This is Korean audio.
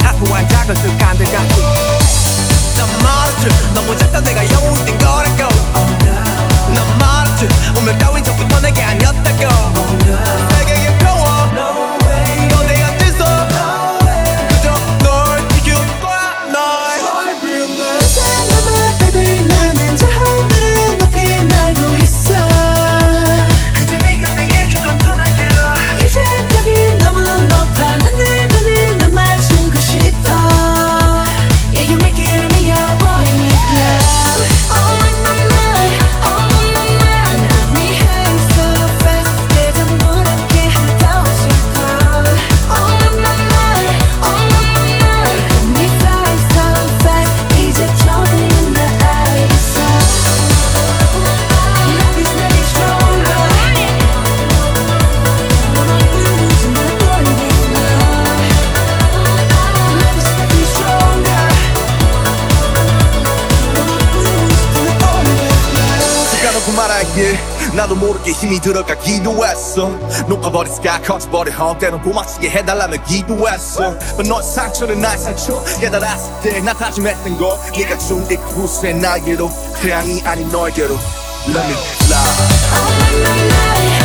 사소한 작은 습관들까지 난 말했지. 너무 작다 내가 영웅이 된 거라고. 난 말했지. 운명 따윈 처 말할게. 나도 모르게 힘이 들어가 기도 했어. 녹아버린 스카 커져버린 헛 때론 고맙게 해달라며 기도했어. 너 상처는 나의 상처 깨달았을 때나 다짐했던 거. 네가 준이 그곳에 나에게로 태양이 아닌 너에게로. Let me fly